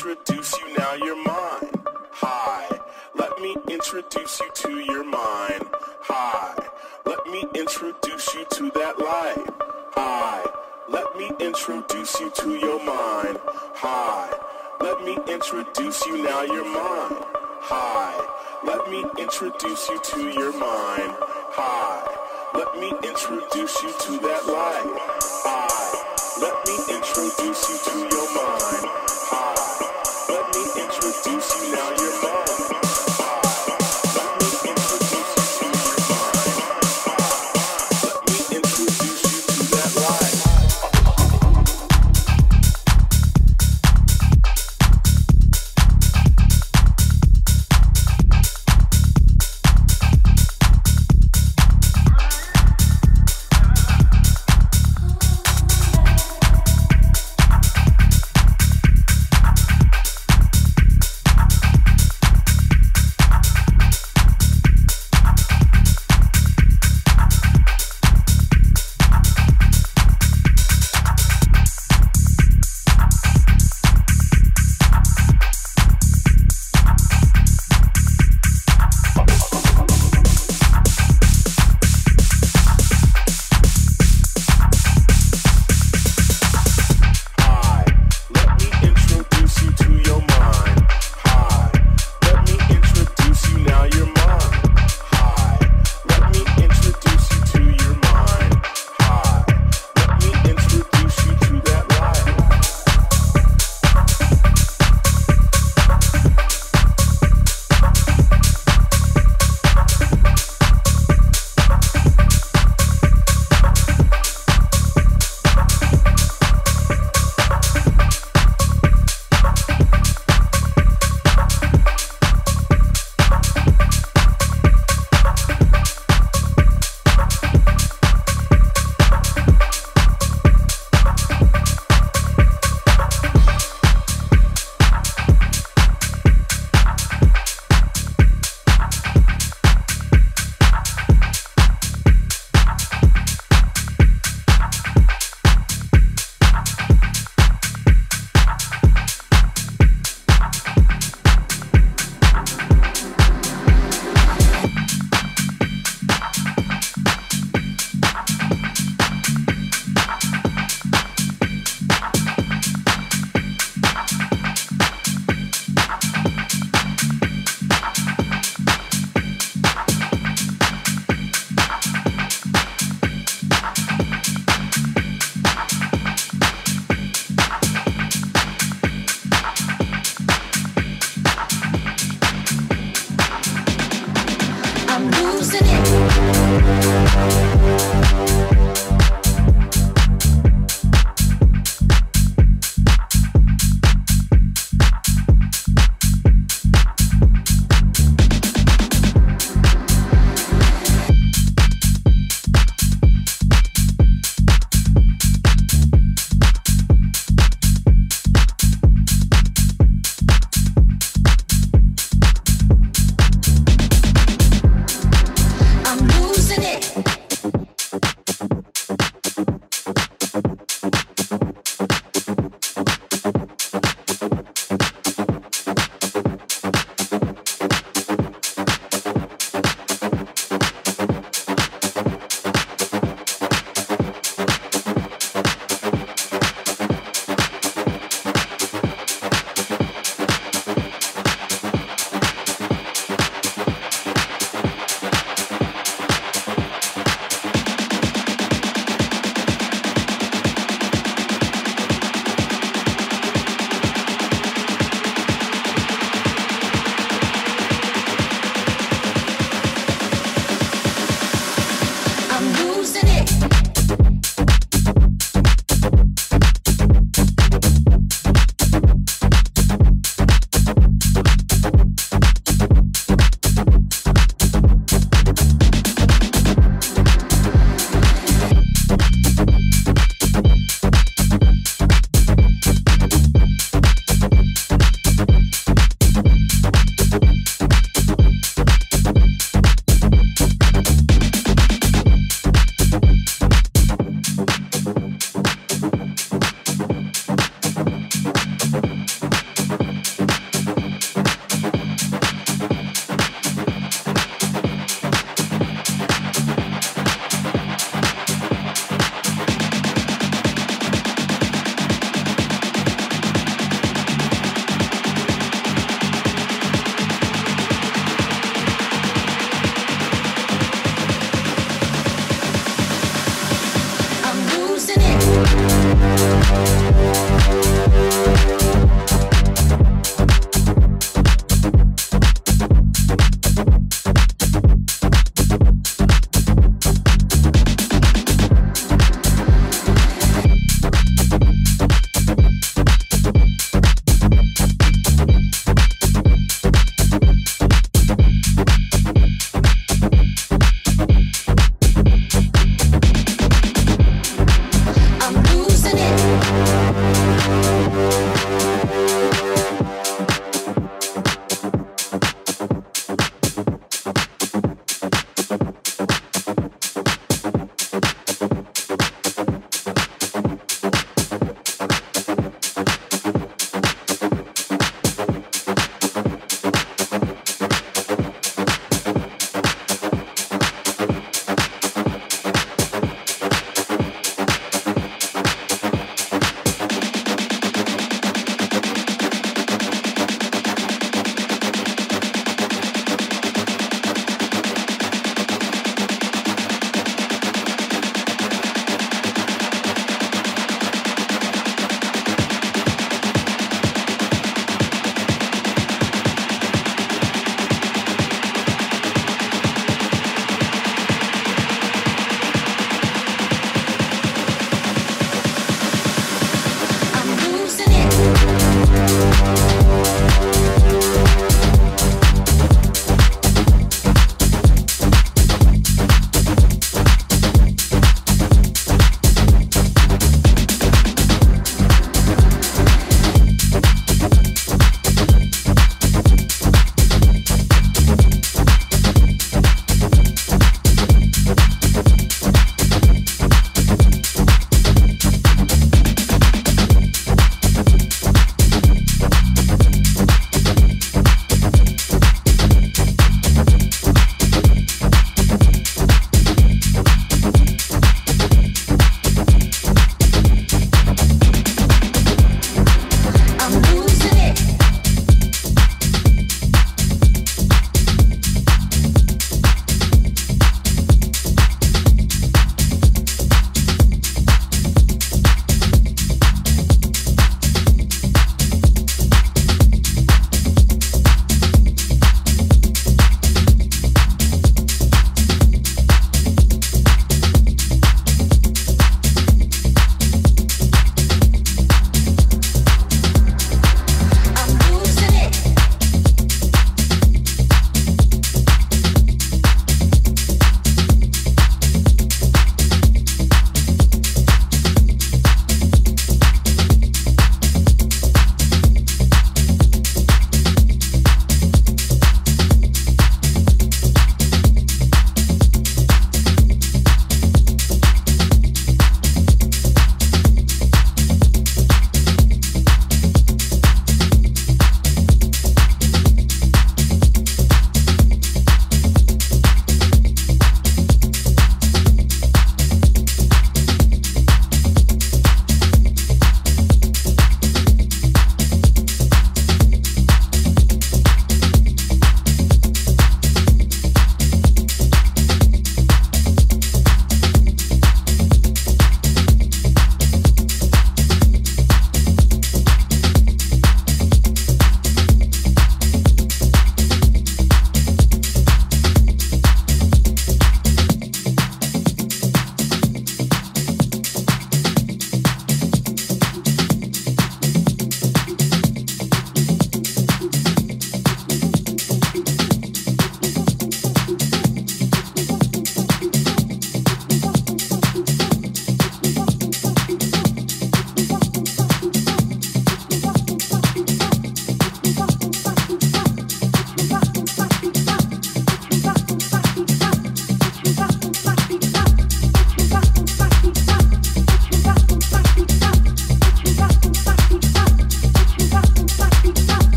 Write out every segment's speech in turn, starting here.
introduce you now you're mine. Hi, let me introduce you to your mind. Hi, let me introduce you to that light. Hi, let me introduce you to your mind. Hi, let me introduce you now you're mine. Hi, let me introduce you to your mind. Hi, let me introduce you to that light. Hi, let me introduce you to your mind seduce me now, you're mine.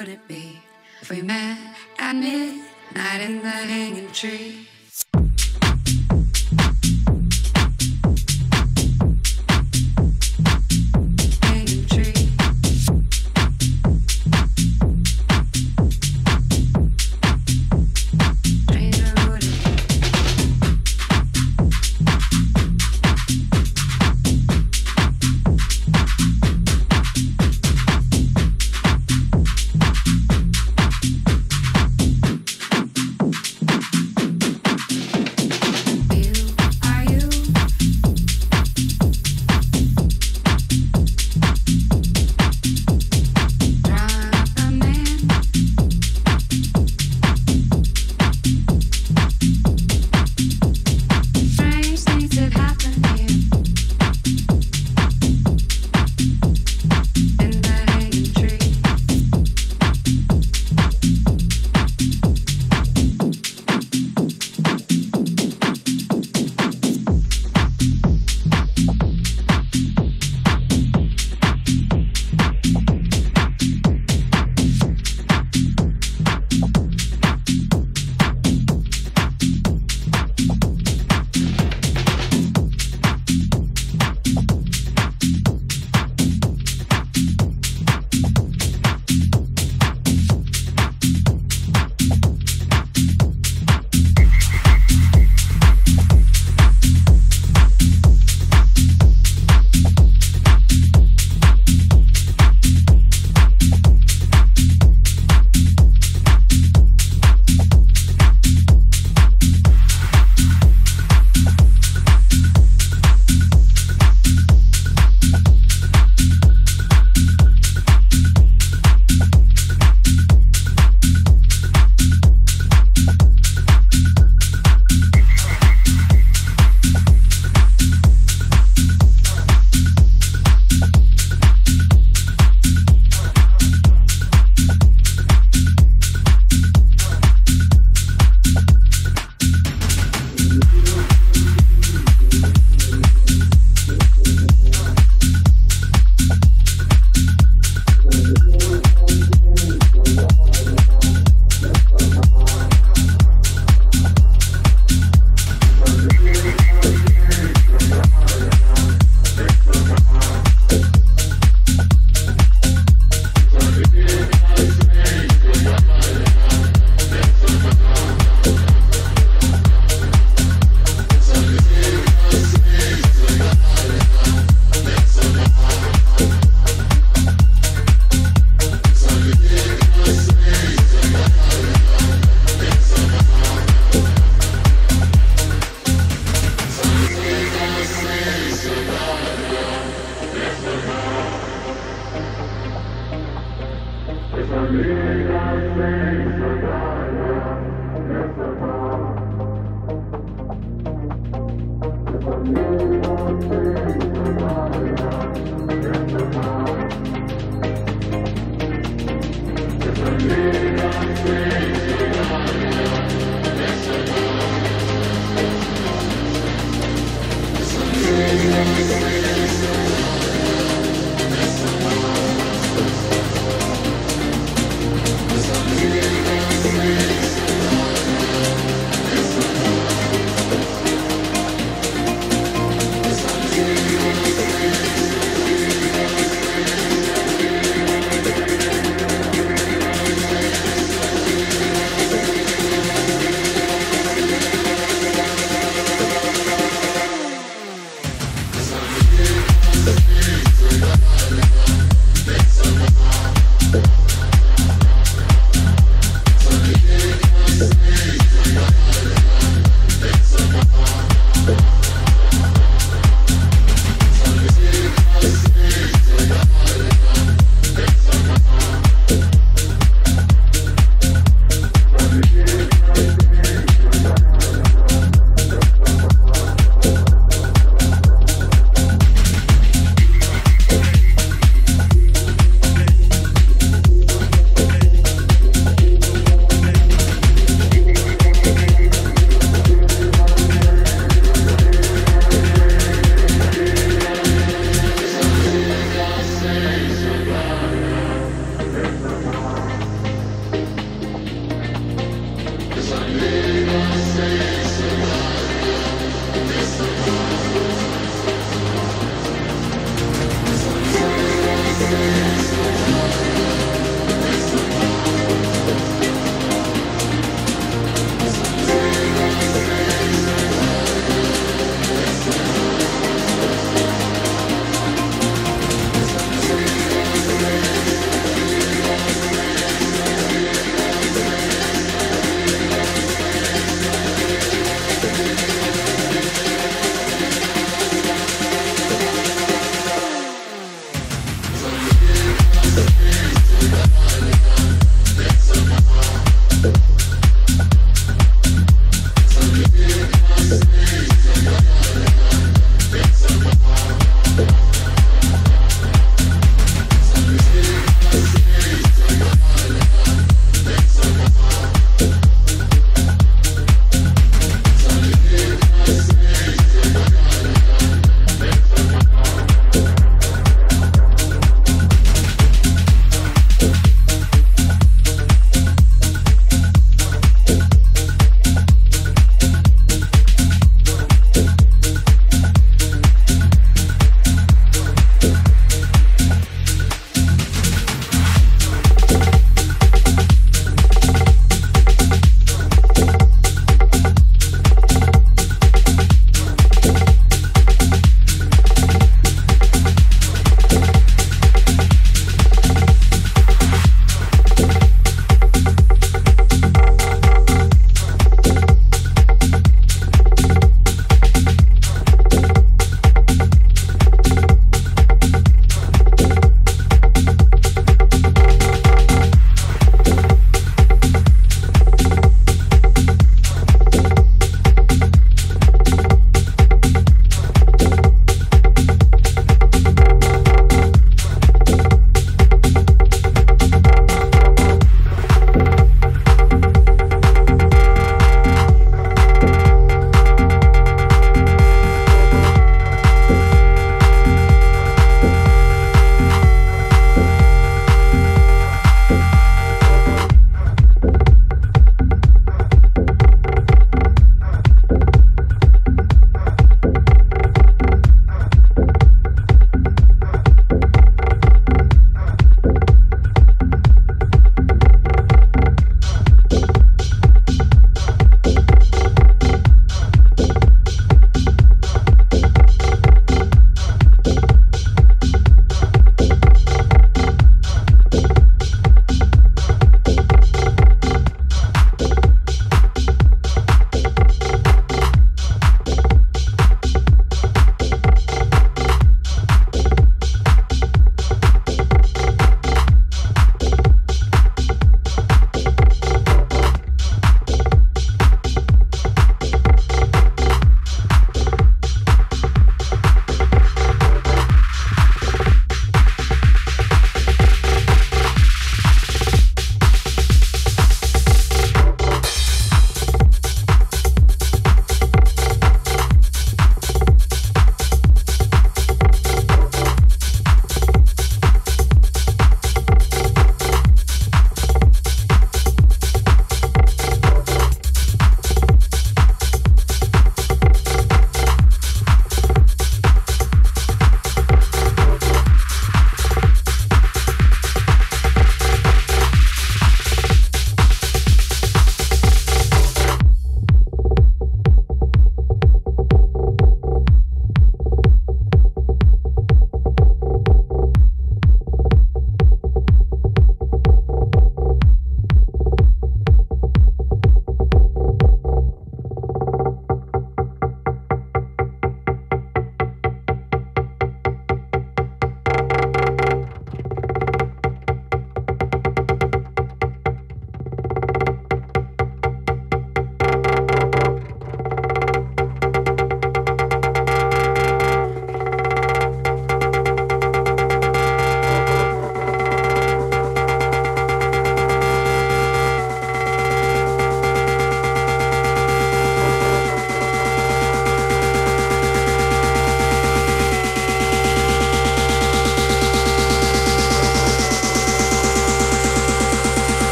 would it be if we met at midnight in the hanging tree?